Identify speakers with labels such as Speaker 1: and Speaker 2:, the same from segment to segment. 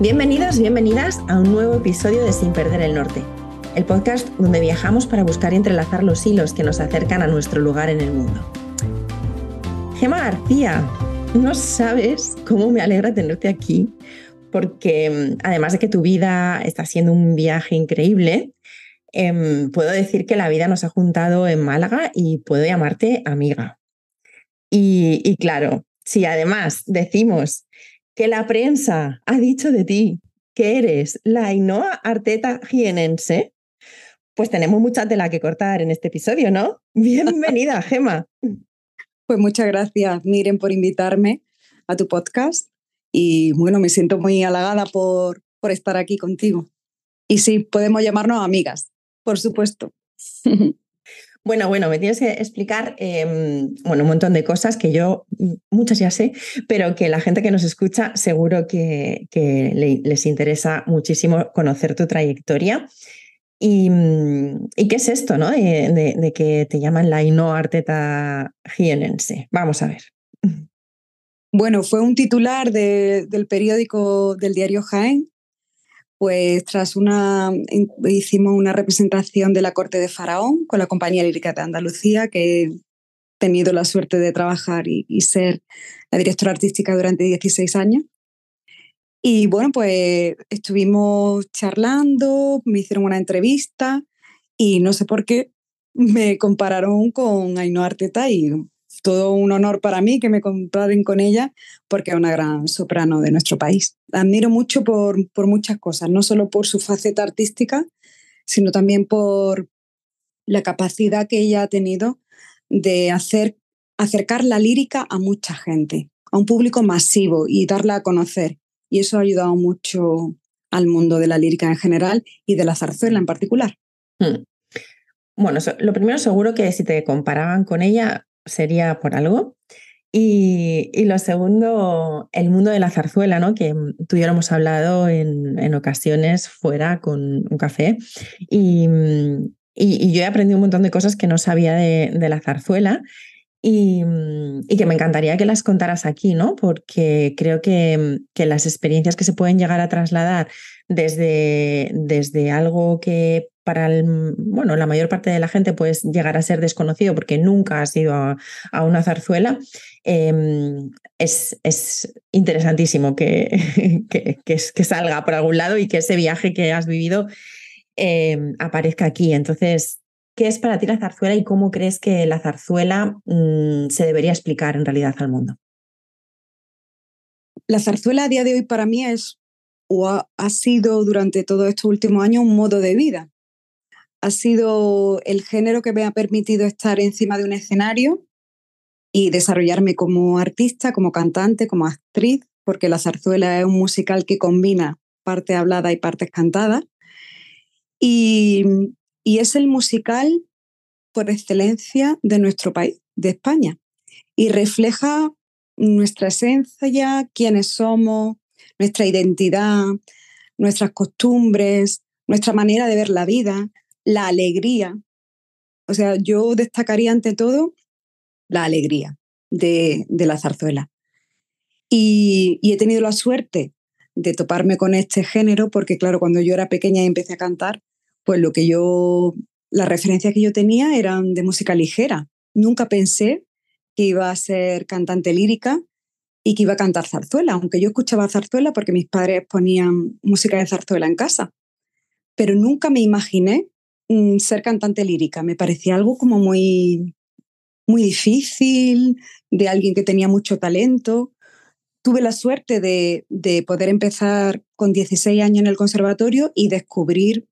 Speaker 1: Bienvenidos, bienvenidas a un nuevo episodio de Sin Perder el Norte, el podcast donde viajamos para buscar y entrelazar los hilos que nos acercan a nuestro lugar en el mundo. Gema García, no sabes cómo me alegra tenerte aquí, porque mm, además de que tu vida está siendo un viaje increíble, em, puedo decir que la vida nos ha juntado en Málaga y puedo llamarte amiga. Y, claro, si además decimos que la prensa ha dicho de ti que eres la Ainhoa Arteta jienense, pues tenemos mucha tela que cortar en este episodio, ¿no? Bienvenida, Gema.
Speaker 2: Pues muchas gracias, Miren, por invitarme a tu podcast y bueno, me siento muy halagada por, por estar aquí contigo. Y sí, podemos llamarnos amigas, por supuesto.
Speaker 1: Bueno, bueno, me tienes que explicar em, bueno, un montón de cosas que yo, mm, muchas ya sé, pero que la gente que nos escucha seguro que, les interesa muchísimo conocer tu trayectoria. Y, mm, qué es esto, ¿no? De, que te llaman la Ino Arteta Jienense. Vamos a ver.
Speaker 2: Bueno, fue un titular del periódico del diario Jaén pues tras una, hicimos una representación de la corte de Faraón con la compañía lírica de Andalucía, que he tenido la suerte de trabajar y, ser la directora artística durante 16 años. Y bueno, pues estuvimos charlando, me hicieron una entrevista y no sé por qué me compararon con Ainhoa Arteta y todo un honor para mí que me comparen con ella porque es una gran soprano de nuestro país. admiro mucho por, por muchas cosas, no solo por su faceta artística, sino también por la capacidad que ella ha tenido de hacer, acercar la lírica a mucha gente, a un público masivo y darla a conocer. Y eso ha ayudado mucho al mundo de la lírica en general y de la zarzuela en particular. Hmm.
Speaker 1: Bueno, lo primero seguro que si te comparaban con ella, sería por algo. Y, lo segundo, el mundo de la zarzuela, ¿no? que tú y yo hemos hablado en, ocasiones fuera con un café. Y, y, yo he aprendido un montón de cosas que no sabía de, de la zarzuela y, que me encantaría que las contaras aquí, ¿no? Porque creo que, que, las experiencias que se pueden llegar a trasladar desde, desde algo que para bueno, la mayor parte de la gente puede llegar a ser desconocido porque nunca has ido a, una zarzuela, em, es, es, interesantísimo que, que, que, salga por algún lado y que ese viaje que has vivido em, aparezca aquí. Entonces, ¿qué es para ti la zarzuela y cómo crees que la zarzuela mm, se debería explicar en realidad al mundo?
Speaker 2: La zarzuela a día de hoy para mí es o ha, ha sido durante todos estos últimos años un modo de vida ha sido el género que me ha permitido estar encima de un escenario y desarrollarme como artista, como cantante, como actriz, porque la zarzuela es un musical que combina parte hablada y partes cantadas. Y, y es el musical por excelencia de nuestro país, de España, y refleja nuestra esencia, quiénes somos, nuestra identidad, nuestras costumbres, nuestra manera de ver la vida, la alegría. O sea, yo destacaría ante todo la alegría de, la zarzuela. Y, he tenido la suerte de toparme con este género porque, claro, cuando yo era pequeña y empecé a cantar, pues lo que yo, las referencias que yo tenía eran de música ligera. Nunca pensé que iba a ser cantante lírica y que iba a cantar zarzuela, aunque yo escuchaba zarzuela porque mis padres ponían música de zarzuela en casa. Pero nunca me imaginé Mm, ser cantante lírica. Me parecía algo como muy, muy difícil, de alguien que tenía mucho talento. Tuve la suerte de, de poder empezar con 16 años en el conservatorio y descubrir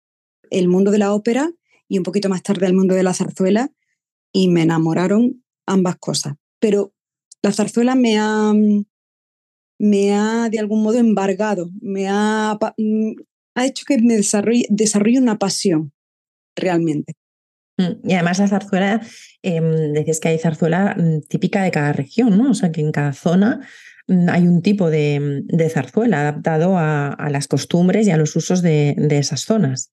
Speaker 2: el mundo de la ópera y un poquito más tarde el mundo de la zarzuela y me enamoraron ambas cosas. Pero la zarzuela me ha, me ha de algún modo embargado, me ha, mm, ha hecho que me desarrolle, desarrolle una pasión realmente.
Speaker 1: Mm, y además la zarzuela, eh, decías que hay zarzuela mm, típica de cada región, ¿no? O sea, que en cada zona mm, hay un tipo de, zarzuela adaptado a, las costumbres y a los usos de, esas zonas.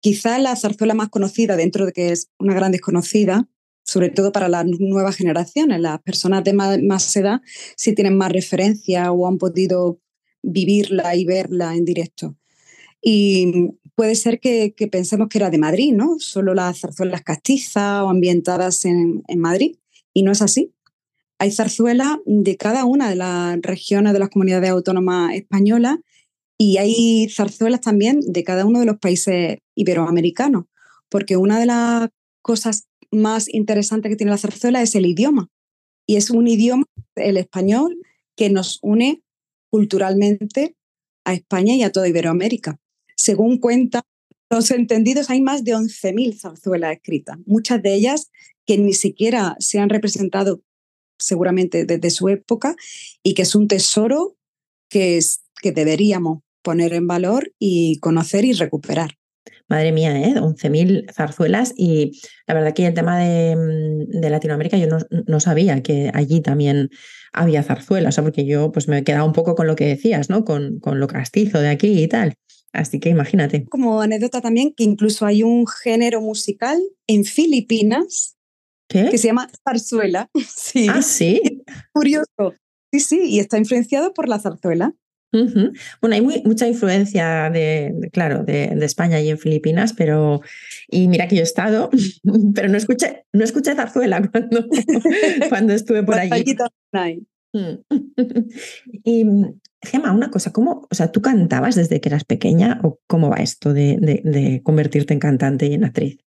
Speaker 2: Quizá la zarzuela más conocida, dentro de que es una gran desconocida, sobre todo para las nuevas generaciones. Las personas de más, edad sí tienen más referencia o han podido vivirla y verla en directo. Y puede ser que, pensemos que era de Madrid, ¿no? Solo las zarzuelas castizas o ambientadas en, en Madrid. Y no es así. Hay zarzuelas de cada una de las regiones de las comunidades autónomas españolas y hay zarzuelas también de cada uno de los países iberoamericanos, porque una de las cosas más interesantes que tiene la zarzuela es el idioma. Y es un idioma, el español, que nos une culturalmente a España y a toda Iberoamérica. Según cuentan los entendidos, hay más de 11.000 zarzuelas escritas, muchas de ellas que ni siquiera se han representado seguramente desde su época y que es un tesoro que, es, que deberíamos poner en valor y conocer y recuperar.
Speaker 1: Madre mía, ¿eh? 11.000 zarzuelas y la verdad que el tema de, mm, de Latinoamérica yo no, no, sabía que allí también había zarzuelas, porque yo pues me he quedado un poco con lo que decías, ¿no? Con, con lo castizo de aquí y tal. Así que imagínate.
Speaker 2: Como anécdota también que incluso hay un género musical en Filipinas que se llama zarzuela.
Speaker 1: Sí. Ah, sí.
Speaker 2: Curioso. Sí, sí, y está influenciado por la zarzuela.
Speaker 1: Bueno, hay mucha influencia de, claro, de, España y en Filipinas, pero y mira que yo he estado, pero no escuché, no escuché zarzuela cuando, cuando estuve por allí. Mm. y Gemma, una cosa, ¿cómo, o sea, tú cantabas desde que eras pequeña o cómo va esto de, de convertirte en cantante y en actriz?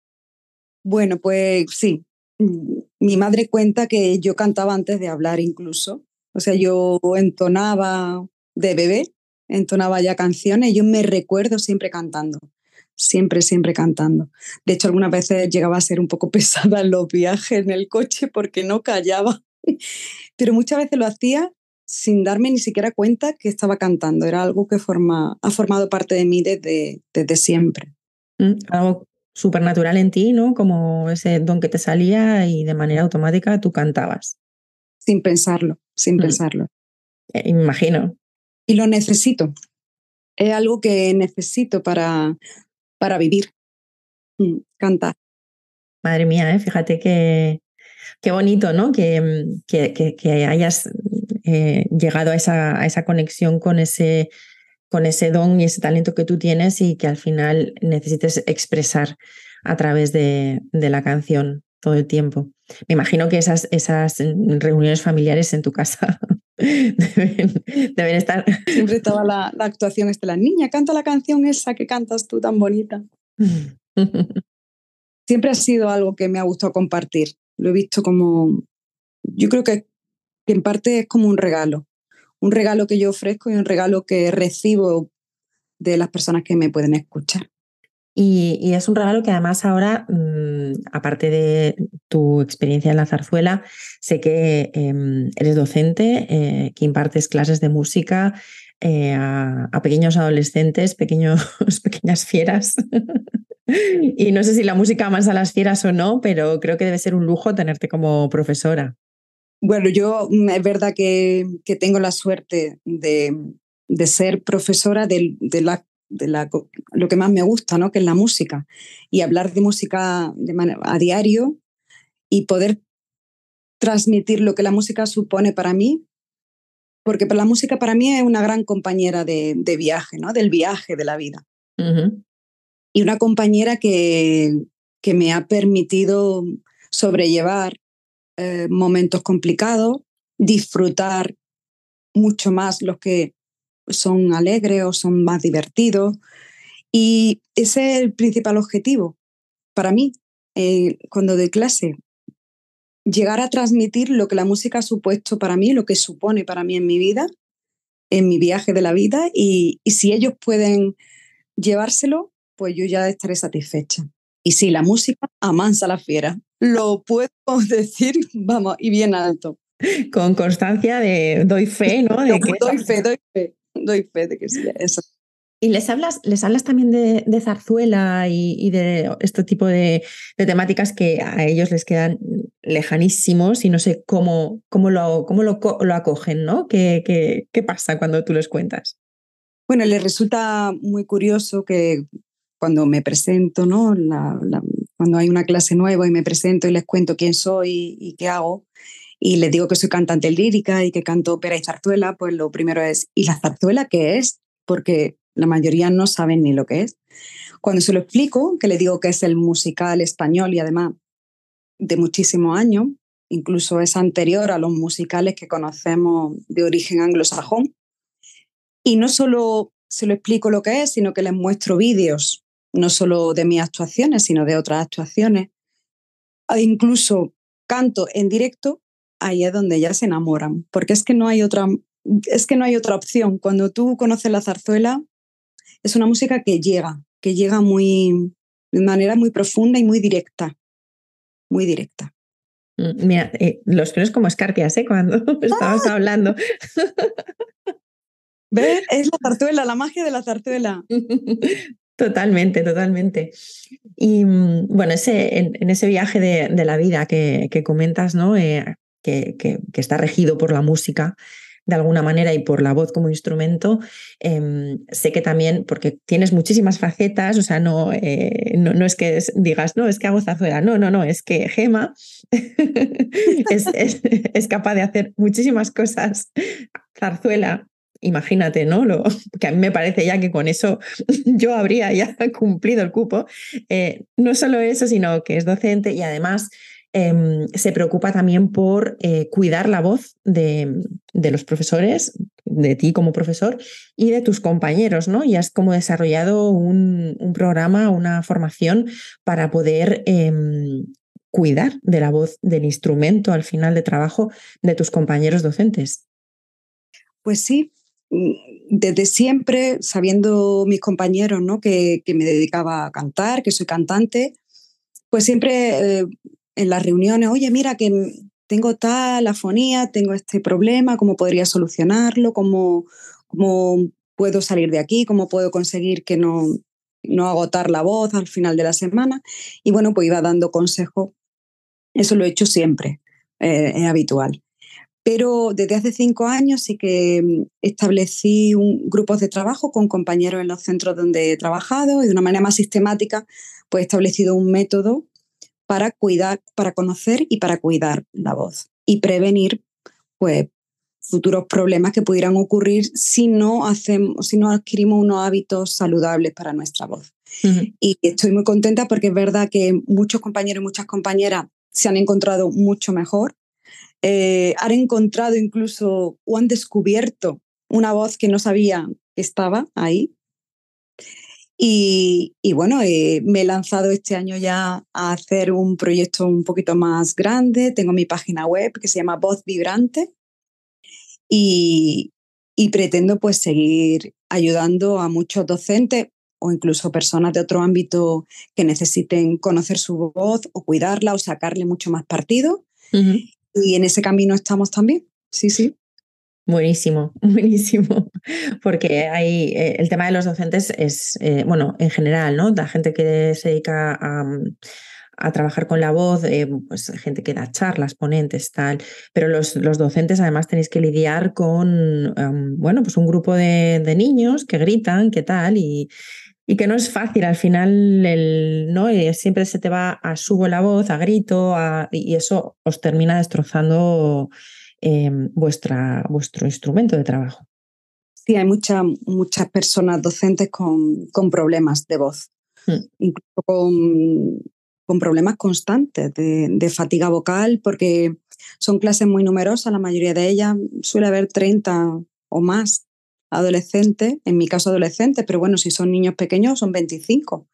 Speaker 2: Bueno, pues sí, mi madre cuenta que yo cantaba antes de hablar incluso. O sea, yo entonaba de bebé, entonaba ya canciones yo me recuerdo siempre cantando. Siempre, siempre cantando. De hecho, algunas veces llegaba a ser un poco pesada en los viajes en el coche porque no callaba. Pero muchas veces lo hacía sin darme ni siquiera cuenta que estaba cantando. Era algo que forma, ha formado parte de mí desde, desde siempre.
Speaker 1: Mm, algo supernatural en ti, ¿no? Como ese don que te salía y de manera automática tú cantabas.
Speaker 2: Sin pensarlo, sin mm. pensarlo.
Speaker 1: Eh, imagino.
Speaker 2: Y lo necesito. Es algo que necesito para, para vivir. Mm, cantar.
Speaker 1: Madre mía, ¿eh? fíjate que, qué bonito, ¿no? Que, mm, que, que, hayas eh, llegado a esa, a esa conexión con ese con ese don y ese talento que tú tienes y que al final necesites expresar a través de, la canción todo el tiempo. Me imagino que esas, esas reuniones familiares en tu casa deben, estar.
Speaker 2: Siempre estaba la, la actuación de la niña, canta la canción esa que cantas tú tan bonita. Siempre ha sido algo que me ha gustado compartir. Lo he visto como. Yo creo que en parte es como un regalo un regalo que yo ofrezco y un regalo que recibo de las personas que me pueden escuchar.
Speaker 1: Y, es un regalo que además ahora, mm, aparte de tu experiencia en la zarzuela, sé que em, eres docente, eh, que impartes clases de música eh, a, pequeños adolescentes, pequeños, pequeñas fieras. y no sé si la música más a las fieras o no, pero creo que debe ser un lujo tenerte como profesora.
Speaker 2: Bueno, yo mm, es verdad que, tengo la suerte de, ser profesora de, la, de la, lo que más me gusta, ¿no? que es la música, y hablar de música de a diario y poder transmitir lo que la música supone para mí, porque la música para mí es una gran compañera de, viaje, ¿no? del viaje de la vida. Y una compañera que, que me ha permitido sobrellevar eh, momentos complicados, disfrutar mucho más los que son alegres o son más divertidos. Y ese es el principal objetivo para mí eh, cuando doy clase. Llegar a transmitir lo que la música ha supuesto para mí, lo que supone para mí en mi vida, en mi viaje de la vida, y, y si ellos pueden llevárselo, pues yo ya estaré satisfecha. Y si la música amansa la fiera lo puedo decir, vamos, y bien alto.
Speaker 1: Con constancia de doy fe, ¿no? De
Speaker 2: que doy fe, doy fe, doy fe de que sí, eso.
Speaker 1: ¿Y les hablas, les hablas también de, zarzuela y, de este tipo de, temáticas que a ellos les quedan lejanísimos y no sé cómo, cómo, lo, cómo lo, acogen, ¿no? ¿Qué, ¿Qué, qué, pasa cuando tú les cuentas?
Speaker 2: Bueno, les resulta muy curioso que cuando me presento, ¿no? La, cuando hay una clase nueva y me presento y les cuento quién soy y qué hago, y les digo que soy cantante lírica y que canto ópera y zarzuela, pues lo primero es, ¿y la zarzuela qué es? Porque la mayoría no saben ni lo que es. Cuando se lo explico, que le digo que es el musical español y además de muchísimos años, incluso es anterior a los musicales que conocemos de origen anglosajón, y no solo se lo explico lo que es, sino que les muestro vídeos, no solo de mis actuaciones, sino de otras actuaciones. E incluso canto en directo, ahí es donde ya se enamoran, porque es que no hay otra, es que no hay otra opción. Cuando tú conoces la zarzuela, es una música que llega, que llega muy, de manera muy profunda y muy directa, muy directa.
Speaker 1: Mm, mira, eh, los pelos como escarpias, ¿eh? Cuando estabas ¡Ah! hablando.
Speaker 2: ¿Ves? Es la zarzuela, la magia de la zarzuela.
Speaker 1: Totalmente, totalmente. Y mm, bueno, ese, en, ese viaje de, la vida que, comentas, ¿no? Eh, que, está regido por la música de alguna manera y por la voz como instrumento, em, sé que también, porque tienes muchísimas facetas, o sea, no, eh, no, es que digas, no, es que hago zarzuela, no, no, no, es que Gema es, capaz de hacer muchísimas cosas. Zarzuela, imagínate, ¿no? Lo, que a mí me parece ya que con eso yo habría ya cumplido el cupo. Eh, no solo eso, sino que es docente y además Em, se preocupa también por eh, cuidar la voz de, los profesores, de ti como profesor y de tus compañeros, ¿no? Y has como desarrollado un, programa, una formación para poder em, cuidar de la voz, del instrumento al final de trabajo de tus compañeros docentes.
Speaker 2: Pues sí, desde siempre, sabiendo mis compañeros ¿no? que, me dedicaba a cantar, que soy cantante, pues siempre eh, en las reuniones, oye, mira que tengo tal afonía, tengo este problema, ¿cómo podría solucionarlo? ¿Cómo, cómo puedo salir de aquí? ¿Cómo puedo conseguir que no, no agotar la voz al final de la semana? Y bueno, pues iba dando consejos. Eso lo he hecho siempre, eh, es habitual. Pero desde hace cinco años sí que mm, establecí un, grupos de trabajo con compañeros en los centros donde he trabajado y de una manera más sistemática, pues he establecido un método para cuidar, para conocer y para cuidar la voz y prevenir pues, futuros problemas que pudieran ocurrir si no, hacemos, si no adquirimos unos hábitos saludables para nuestra voz. Y estoy muy contenta porque es verdad que muchos compañeros y muchas compañeras se han encontrado mucho mejor, eh, han encontrado incluso o han descubierto una voz que no sabía que estaba ahí y, bueno, eh, me he lanzado este año ya a hacer un proyecto un poquito más grande. Tengo mi página web que se llama Voz Vibrante y, pretendo pues seguir ayudando a muchos docentes o incluso personas de otro ámbito que necesiten conocer su voz o cuidarla o sacarle mucho más partido. Y en ese camino estamos también. Sí, sí.
Speaker 1: Buenísimo, buenísimo, porque hay eh, el tema de los docentes es, eh, bueno, en general, ¿no? La gente que se dedica a, mm, trabajar con la voz, eh, pues gente que da charlas, ponentes, tal, pero los, los docentes además tenéis que lidiar con, bueno, pues un grupo de, niños que gritan, qué tal, y, y que no es fácil, al final el, ¿no? siempre se te va a subo la voz, a grito, y eso os termina destrozando Em, vuestra, vuestro instrumento de trabajo.
Speaker 2: Sí, hay muchas personas docentes con, con problemas de voz, mm. incluso con, con, problemas constantes de, de, fatiga vocal, porque son clases muy numerosas, la mayoría de ellas suele haber 30 o más adolescentes, en mi caso adolescentes, pero bueno, si son niños pequeños son 25.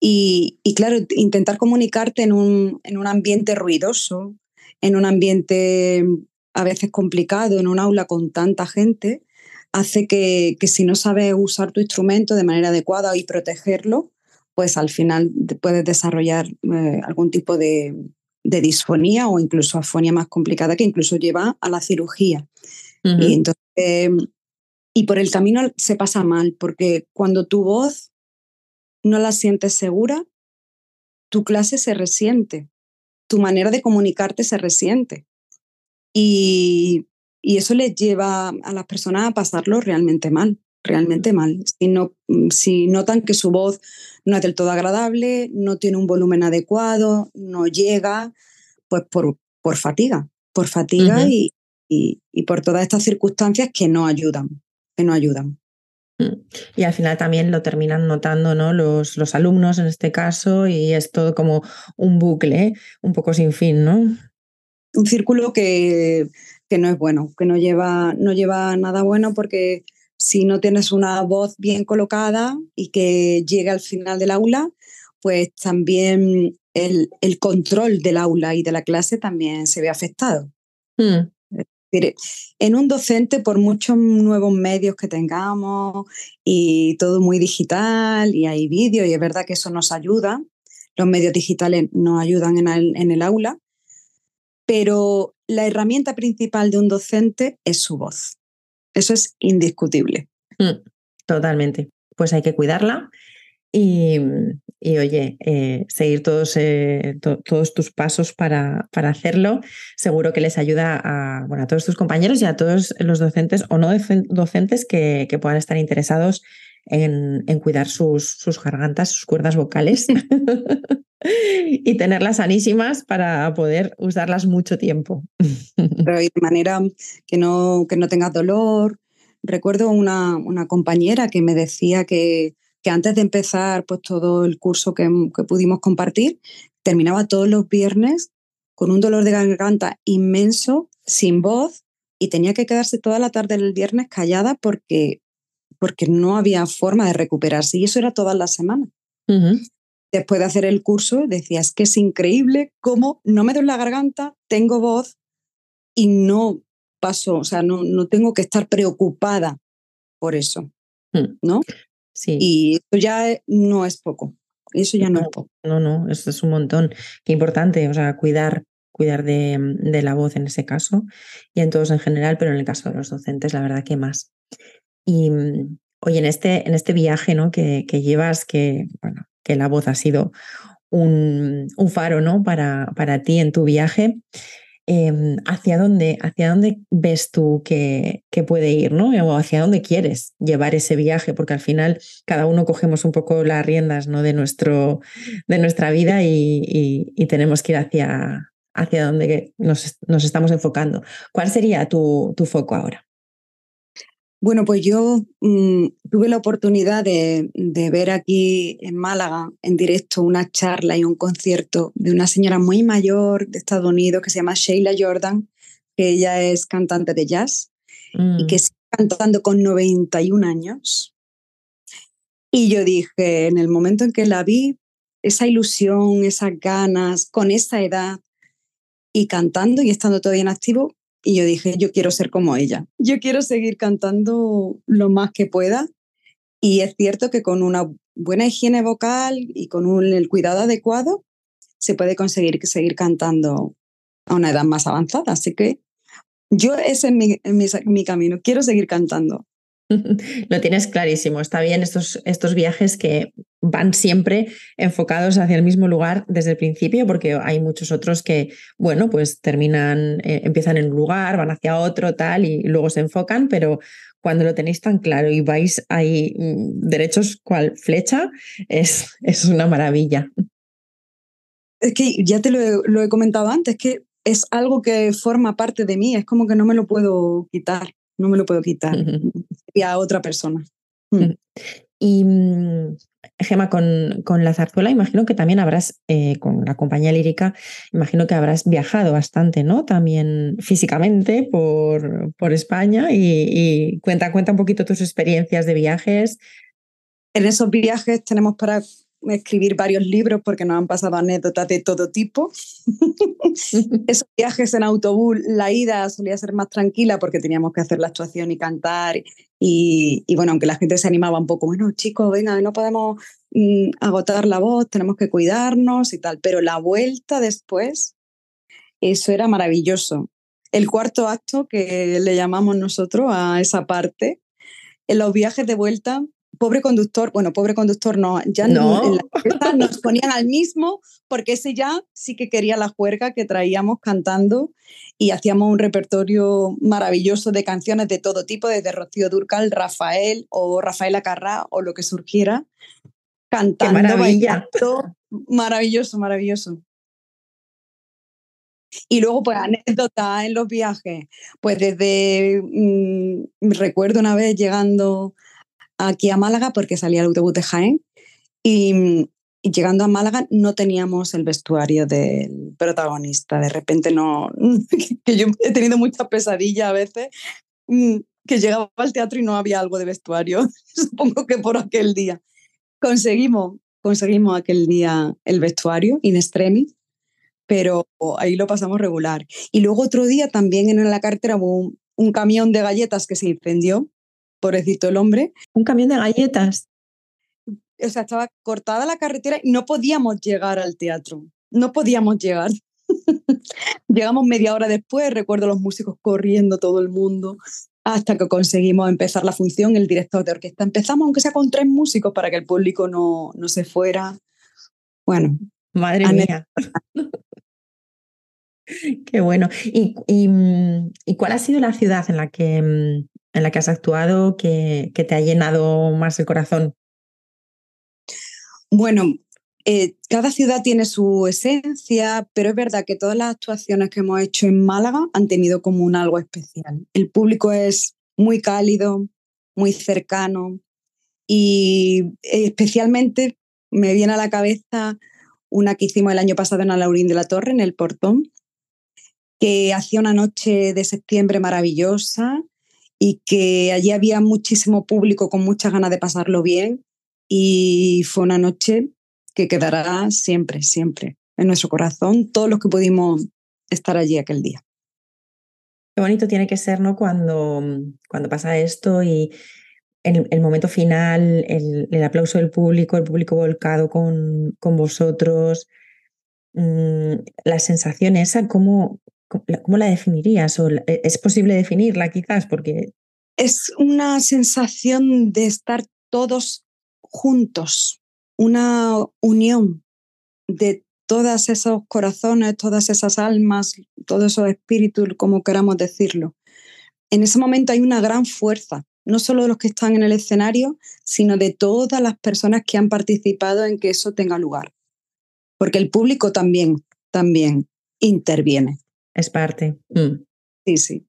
Speaker 2: y, y, claro, intentar comunicarte en un, en un ambiente ruidoso, en un ambiente a veces complicado, en un aula con tanta gente, hace que, si no sabes usar tu instrumento de manera adecuada y protegerlo, pues al final puedes desarrollar eh, algún tipo de, disfonía o incluso afonía más complicada que incluso lleva a la cirugía. Y entonces, em, y por el camino se pasa mal, porque cuando tu voz no la sientes segura, tu clase se resiente tu manera de comunicarte se resiente. Y, eso les lleva a las personas a pasarlo realmente mal. realmente mal. Si, no, si notan que su voz no es del todo agradable, no tiene un volumen adecuado, no llega, pues por, por fatiga, por fatiga y, y, por todas estas circunstancias que no ayudan, que no ayudan.
Speaker 1: Mm. Y al final también lo terminan notando ¿no? los, los alumnos en este caso y es todo como un bucle, un poco sin fin, ¿no?
Speaker 2: Un círculo que, que no es bueno, que no lleva, no lleva nada bueno porque si no tienes una voz bien colocada y que llegue al final del aula, pues también el, el control del aula y de la clase también se ve afectado. Mm en un docente, por muchos nuevos medios que tengamos y todo muy digital y hay vídeos y es verdad que eso nos ayuda, los medios digitales nos ayudan en el, en el aula, pero la herramienta principal de un docente es su voz. Eso es indiscutible.
Speaker 1: Mm, totalmente. Pues hay que cuidarla y, oye, eh, seguir todos, eh, todos tus pasos para, para, hacerlo. Seguro que les ayuda a, bueno, a todos tus compañeros y a todos los docentes o no docentes que, que puedan estar interesados en, en cuidar sus, sus, gargantas, sus cuerdas vocales y tenerlas sanísimas para poder usarlas mucho tiempo.
Speaker 2: Pero de manera que no, que no tengas dolor. Recuerdo una, una compañera que me decía que que antes de empezar pues, todo el curso que, pudimos compartir, terminaba todos los viernes con un dolor de garganta inmenso, sin voz, y tenía que quedarse toda la tarde del viernes callada porque, porque no había forma de recuperarse. Y eso era todas las semanas. Después de hacer el curso, decía, es que es increíble cómo no me doy la garganta, tengo voz y no paso, o sea, no, no tengo que estar preocupada por eso. Mm. ¿no? Y eso ya no es poco. Eso ya no, es poco.
Speaker 1: No, no, eso es un montón. Qué importante, o sea, cuidar, cuidar de, de, la voz en ese caso y en todos en general, pero en el caso de los docentes, la verdad que más. Y oye, en este, en este viaje ¿no? que, que llevas, que, bueno, que la voz ha sido un, un faro ¿no? para, para ti en tu viaje. Em, hacia dónde, hacia dónde ves tú que, que, puede ir, ¿no? O hacia dónde quieres llevar ese viaje, porque al final cada uno cogemos un poco las riendas ¿no? de, nuestro, de nuestra vida y, y, tenemos que ir hacia, hacia donde nos, nos, estamos enfocando. ¿Cuál sería tu, tu foco ahora?
Speaker 2: Bueno, pues yo mm, tuve la oportunidad de, ver aquí en Málaga en directo una charla y un concierto de una señora muy mayor de Estados Unidos que se llama Sheila Jordan, que ella es cantante de jazz y que mm. está cantando con 91 años. Y yo dije, en el momento en que la vi, esa ilusión, esas ganas, con esa edad y cantando y estando todavía en activo, y yo dije, yo quiero ser como ella. Yo quiero seguir cantando lo más que pueda. Y es cierto que con una buena higiene vocal y con un, el cuidado adecuado se puede conseguir seguir cantando a una edad más avanzada. Así que yo ese es mi, mi camino. Quiero seguir cantando.
Speaker 1: Lo tienes clarísimo. Está bien estos, estos viajes que van siempre enfocados hacia el mismo lugar desde el principio, porque hay muchos otros que, bueno, pues terminan, eh, empiezan en un lugar, van hacia otro, tal, y luego se enfocan, pero cuando lo tenéis tan claro y vais ahí mm, derechos cual flecha, es, es una maravilla.
Speaker 2: Es que ya te lo he, lo he comentado antes, que es algo que forma parte de mí, es como que no me lo puedo quitar no me lo puedo quitar. Y a otra persona. Mm.
Speaker 1: Y mm, Gema, con, con, la zarzuela, imagino que también habrás, eh, con la compañía lírica, imagino que habrás viajado bastante, ¿no? También físicamente por, por España y, cuenta, cuenta un poquito tus experiencias de viajes.
Speaker 2: En esos viajes tenemos para escribir varios libros porque nos han pasado anécdotas de todo tipo. Esos viajes en autobús, la ida solía ser más tranquila porque teníamos que hacer la actuación y cantar. Y, bueno, aunque la gente se animaba un poco, bueno, chicos, venga, no podemos mm, agotar la voz, tenemos que cuidarnos y tal. Pero la vuelta después, eso era maravilloso. El cuarto acto que le llamamos nosotros a esa parte, en los viajes de vuelta pobre conductor, bueno, pobre conductor no, ya
Speaker 1: no.
Speaker 2: en la nos ponían al mismo, porque ese ya sí que quería la juerga que traíamos cantando y hacíamos un repertorio maravilloso de canciones de todo tipo, desde Rocío Durcal, Rafael o Rafaela Carrá o lo que surgiera, cantando, bailando, maravilloso, maravilloso. Y luego, pues, anécdotas en los viajes. Pues desde, mm, recuerdo una vez llegando aquí a Málaga, porque salía el autobús de Jaén, y, llegando a Málaga no teníamos el vestuario del protagonista. De repente no, que yo he tenido mucha pesadilla a veces, mm, que llegaba al teatro y no había algo de vestuario. Supongo que por aquel día. Conseguimos, conseguimos aquel día el vestuario in extremis pero ahí lo pasamos regular. Y luego otro día también en la carretera hubo un, camión de galletas que se incendió, pobrecito el hombre.
Speaker 1: ¿Un camión de galletas?
Speaker 2: O sea, estaba cortada la carretera y no podíamos llegar al teatro, no podíamos llegar. Llegamos media hora después, recuerdo los músicos corriendo todo el mundo, hasta que conseguimos empezar la función, el director de orquesta. Empezamos, aunque sea con tres músicos, para que el público no, no se fuera. Bueno.
Speaker 1: Madre mía. Qué bueno. Mm, ¿Y, cuál ha sido la ciudad en la que, mm, en la que has actuado que, te ha llenado más el corazón?
Speaker 2: Bueno, eh, cada ciudad tiene su esencia, pero es verdad que todas las actuaciones que hemos hecho en Málaga han tenido como un algo especial. El público es muy cálido, muy cercano y especialmente me viene a la cabeza una que hicimos el año pasado en Alaurín de la Torre, en el Portón, que hacía una noche de septiembre maravillosa y que allí había muchísimo público con muchas ganas de pasarlo bien y fue una noche que quedará siempre, siempre en nuestro corazón, todos los que pudimos estar allí aquel día.
Speaker 1: Qué bonito tiene que ser, ¿no? Cuando, cuando pasa esto y el, el momento final, el, el, aplauso del público, el público volcado con, con vosotros, mmm, la sensación esa, ¿cómo, ¿Cómo la definirías? ¿O ¿Es posible definirla quizás? Porque...
Speaker 2: Es una sensación de estar todos juntos, una unión de todos esos corazones, todas esas almas, todos esos espíritus, como queramos decirlo. En ese momento hay una gran fuerza, no solo de los que están en el escenario, sino de todas las personas que han participado en que eso tenga lugar. Porque el público también, también interviene.
Speaker 1: Es parte. Mm.
Speaker 2: Sí, sí.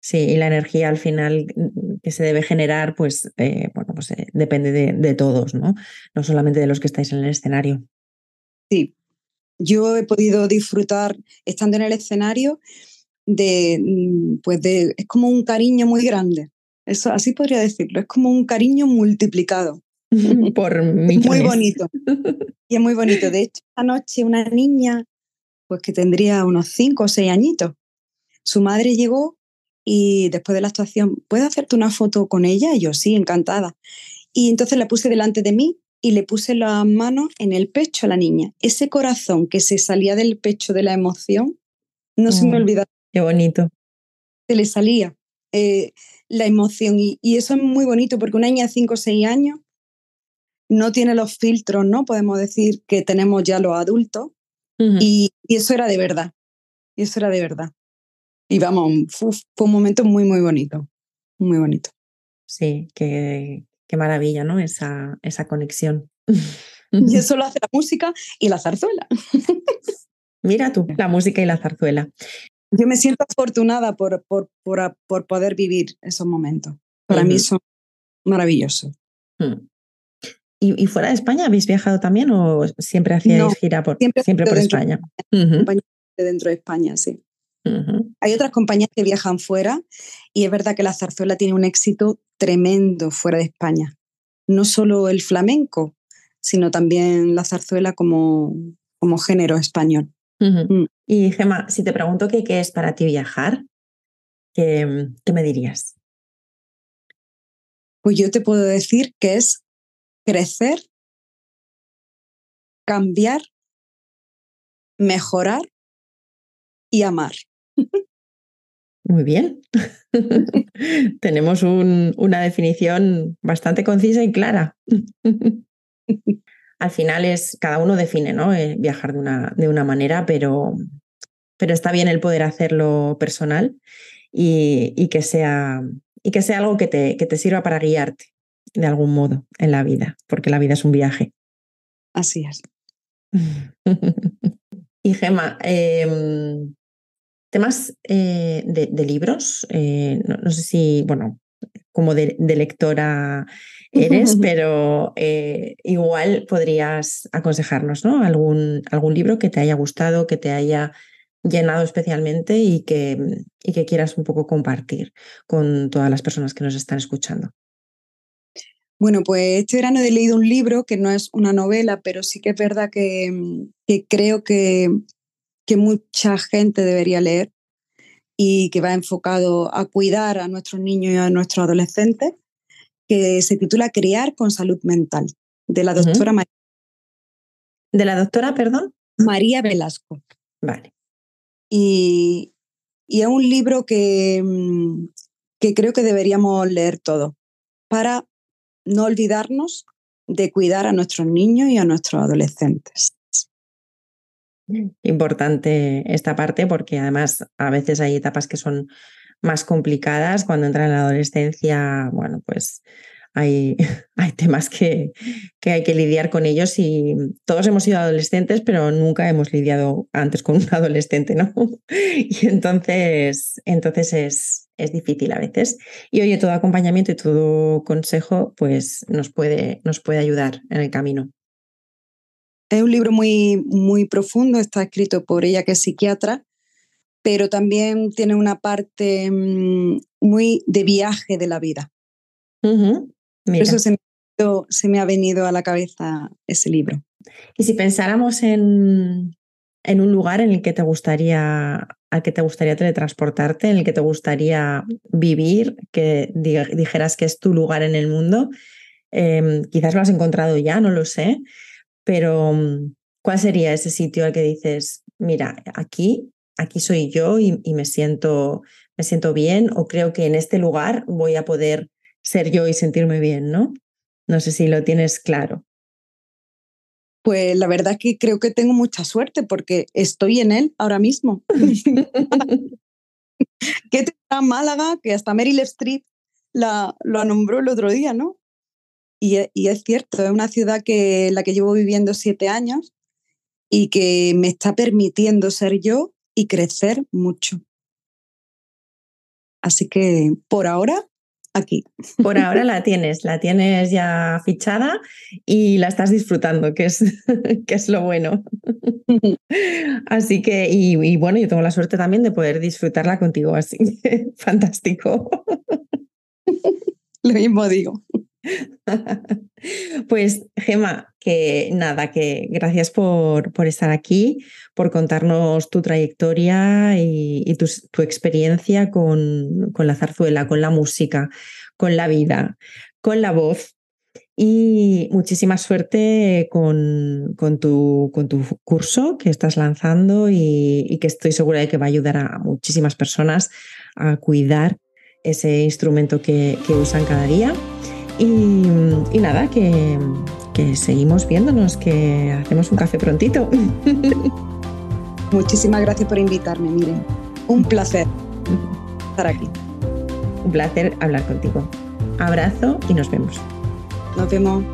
Speaker 1: Sí, y la energía al final mm, que se debe generar, pues, eh, bueno, pues eh, depende de, todos, ¿no? No solamente de los que estáis en el escenario.
Speaker 2: Sí, yo he podido disfrutar estando en el escenario de, mm, pues de, es como un cariño muy grande. Eso, así podría decirlo, es como un cariño multiplicado.
Speaker 1: Por
Speaker 2: Muy bonito. Y es muy bonito. De hecho, anoche una niña pues que tendría unos cinco o seis añitos. Su madre llegó y después de la actuación, ¿puedo hacerte una foto con ella? Y yo, sí, encantada. Y entonces la puse delante de mí y le puse las manos en el pecho a la niña. Ese corazón que se salía del pecho de la emoción, no se me mm, olvida.
Speaker 1: Qué bonito.
Speaker 2: Se le salía eh, la emoción y, eso es muy bonito porque una niña de cinco o seis años no tiene los filtros, ¿no? Podemos decir que tenemos ya los adultos y, eso era de verdad. Y eso era de verdad. Y vamos, fue, un momento muy, muy bonito. Muy bonito.
Speaker 1: Sí, qué, qué maravilla, ¿no? Esa, esa conexión.
Speaker 2: Y eso lo hace la música y la zarzuela.
Speaker 1: Mira tú, la música y la zarzuela.
Speaker 2: Yo me siento afortunada por, por, por, por poder vivir esos momentos. Para mí son maravillosos. Mm.
Speaker 1: ¿Y, fuera de España habéis viajado también o siempre hacíais gira por, siempre, por España?
Speaker 2: Dentro de España, sí. Hay otras compañías que viajan fuera y es verdad que la zarzuela tiene un éxito tremendo fuera de España. No solo el flamenco, sino también la zarzuela como, como género español.
Speaker 1: Mm. Y Gemma, si te pregunto qué, qué es para ti viajar, ¿qué, ¿qué me dirías?
Speaker 2: Pues yo te puedo decir que es crecer, cambiar, mejorar y amar.
Speaker 1: Muy bien. Tenemos una definición bastante concisa y clara. Al final es, cada uno define, ¿no? Eh, viajar de una, de una manera, pero, pero está bien el poder hacerlo personal y, que, sea, y que sea algo que te, que te sirva para guiarte de algún modo en la vida, porque la vida es un viaje.
Speaker 2: Así es.
Speaker 1: y Gema, em, temas eh, de, libros, eh, no, sé si, bueno, como de, lectora eres, pero eh, igual podrías aconsejarnos, ¿no? Algún, algún libro que te haya gustado, que te haya llenado especialmente y que, y que quieras un poco compartir con todas las personas que nos están escuchando.
Speaker 2: Bueno, pues este verano he leído un libro que no es una novela, pero sí que es verdad que, creo que, que, mucha gente debería leer y que va enfocado a cuidar a nuestros niños y a nuestros adolescentes, que se titula Criar con salud mental, de la doctora María.
Speaker 1: ¿De la doctora, perdón?
Speaker 2: María Velasco.
Speaker 1: Vale.
Speaker 2: Y, es un libro que, mm, que creo que deberíamos leer todo para no olvidarnos de cuidar a nuestros niños y a nuestros adolescentes.
Speaker 1: Importante esta parte porque además a veces hay etapas que son más complicadas cuando entran en la adolescencia, bueno, pues hay, hay temas que, que, hay que lidiar con ellos y todos hemos sido adolescentes, pero nunca hemos lidiado antes con un adolescente, ¿no? Y entonces, entonces es, es difícil a veces. Y oye, todo acompañamiento y todo consejo, pues nos puede, nos puede ayudar en el camino.
Speaker 2: Es un libro muy, muy profundo, está escrito por ella que es psiquiatra, pero también tiene una parte mm, muy de viaje de la vida. Eso se me, ha venido a la cabeza ese libro.
Speaker 1: Y si pensáramos en, en un lugar en el que te gustaría al que te gustaría teletransportarte, en el que te gustaría vivir, que dijeras que es tu lugar en el mundo. Em, quizás lo has encontrado ya, no lo sé, pero mm, ¿cuál sería ese sitio al que dices, mira, aquí, aquí soy yo y, y me, siento, me siento bien o creo que en este lugar voy a poder ser yo y sentirme bien, ¿no? No sé si lo tienes claro.
Speaker 2: Pues la verdad es que creo que tengo mucha suerte porque estoy en él ahora mismo. ¿Qué te da Málaga? Que hasta Meryl Streep la, lo nombró el otro día, ¿no? Y, e, y, es cierto, es una ciudad que la que llevo viviendo siete años y que me está permitiendo ser yo y crecer mucho. Así que por ahora aquí.
Speaker 1: Por ahora la tienes, la tienes ya fichada y la estás disfrutando, que es, que es lo bueno. Así que, y, bueno, yo tengo la suerte también de poder disfrutarla contigo, así que fantástico.
Speaker 2: Lo mismo digo.
Speaker 1: Pues Gema, que nada, que gracias por, por estar aquí, por contarnos tu trayectoria y, tu, experiencia con, con la zarzuela, con la música, con la vida, con la voz. Y muchísima suerte con, con, tu, con tu curso que estás lanzando y, que estoy segura de que va a ayudar a muchísimas personas a cuidar ese instrumento que usan cada día. Y, nada, que, que seguimos viéndonos, que hacemos un café prontito.
Speaker 2: Muchísimas gracias por invitarme, miren. Un placer estar aquí.
Speaker 1: Un placer hablar contigo. Abrazo y nos vemos.
Speaker 2: Nos vemos.